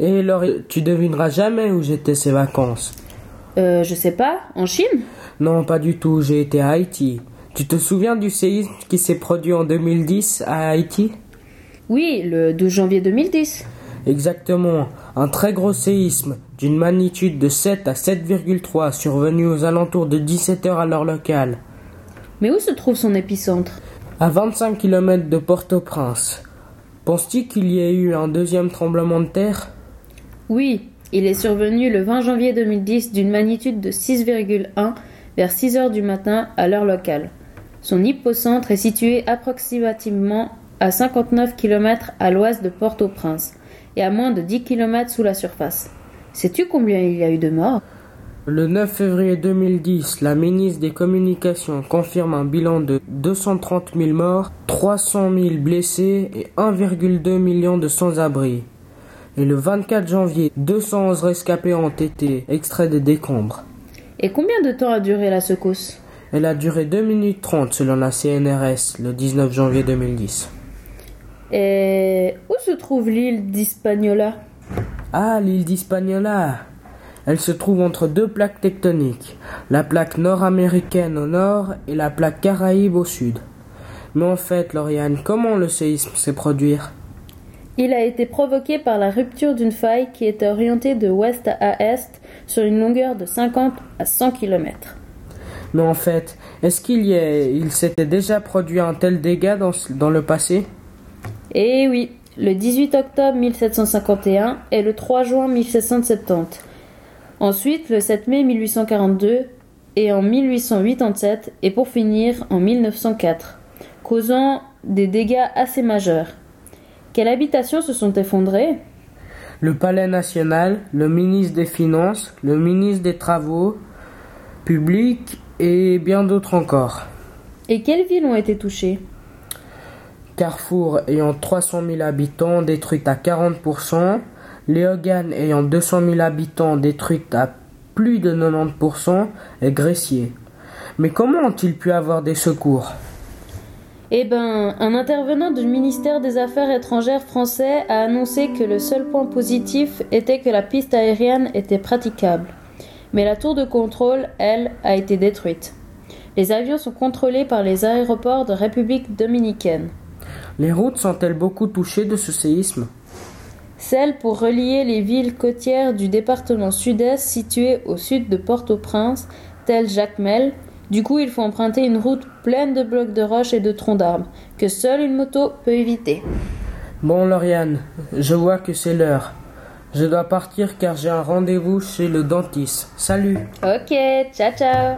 Et Laure, tu devineras jamais où j'étais ces vacances. Euh, je sais pas, en Chine? Non, pas du tout, j'ai été à Haïti. Tu te souviens du séisme qui s'est produit en 2010 à Haïti? Oui, le 12 janvier 2010. Exactement, un très gros séisme d'une magnitude de 7 à 7,3 survenu aux alentours de 17 heures à l'heure locale. Mais où se trouve son épicentre? À 25 km de Port-au-Prince. Penses-tu qu'il y ait eu un deuxième tremblement de terre? Oui, il est survenu le 20 janvier 2010 d'une magnitude de 6,1 vers 6 heures du matin à l'heure locale. Son hypocentre est situé approximativement à 59 km à l'ouest de Port-au-Prince et à moins de 10 km sous la surface. Sais-tu combien il y a eu de morts? Le 9 février 2010, la ministre des Communications confirme un bilan de 230 000 morts, 300 000 blessés et 1,2 million de sans-abri. Et le 24 janvier, 211 rescapés ont été extraits des décombres. Et combien de temps a duré la secousse? Elle a duré 2 minutes 30 selon la CNRS le 19 janvier 2010. Et où se trouve l'île d'Hispaniola? Ah, l'île d'Hispaniola Elle se trouve entre deux plaques tectoniques, la plaque nord-américaine au nord et la plaque caraïbe au sud. Mais en fait, Lauriane, comment le séisme s'est produit? Il a été provoqué par la rupture d'une faille qui était orientée de ouest à est sur une longueur de 50 à 100 km. Mais en fait, est-ce qu'il y a, il s'était déjà produit un tel dégât dans, dans le passé? Eh oui, le 18 octobre 1751 et le 3 juin 1770. Ensuite, le 7 mai 1842 et en 1887 et pour finir en 1904, causant des dégâts assez majeurs. Quelles habitations se sont effondrées? Le Palais national, le ministre des Finances, le ministre des Travaux publics et bien d'autres encore. Et quelles villes ont été touchées? Carrefour ayant 300 000 habitants détruite à 40%, Léogane ayant 200 000 habitants détruite à plus de 90% et Gressier. Mais comment ont-ils pu avoir des secours? Eh ben, un intervenant du ministère des Affaires étrangères français a annoncé que le seul point positif était que la piste aérienne était praticable. Mais la tour de contrôle, elle, a été détruite. Les avions sont contrôlés par les aéroports de République dominicaine. Les routes sont-elles beaucoup touchées de ce séisme? Celles pour relier les villes côtières du département sud-est situées au sud de Port-au-Prince, telles Jacmel. Du coup, il faut emprunter une route pleine de blocs de roches et de troncs d'arbres, que seule une moto peut éviter. Bon, Lauriane, je vois que c'est l'heure. Je dois partir car j'ai un rendez-vous chez le dentiste. Salut Ok, ciao ciao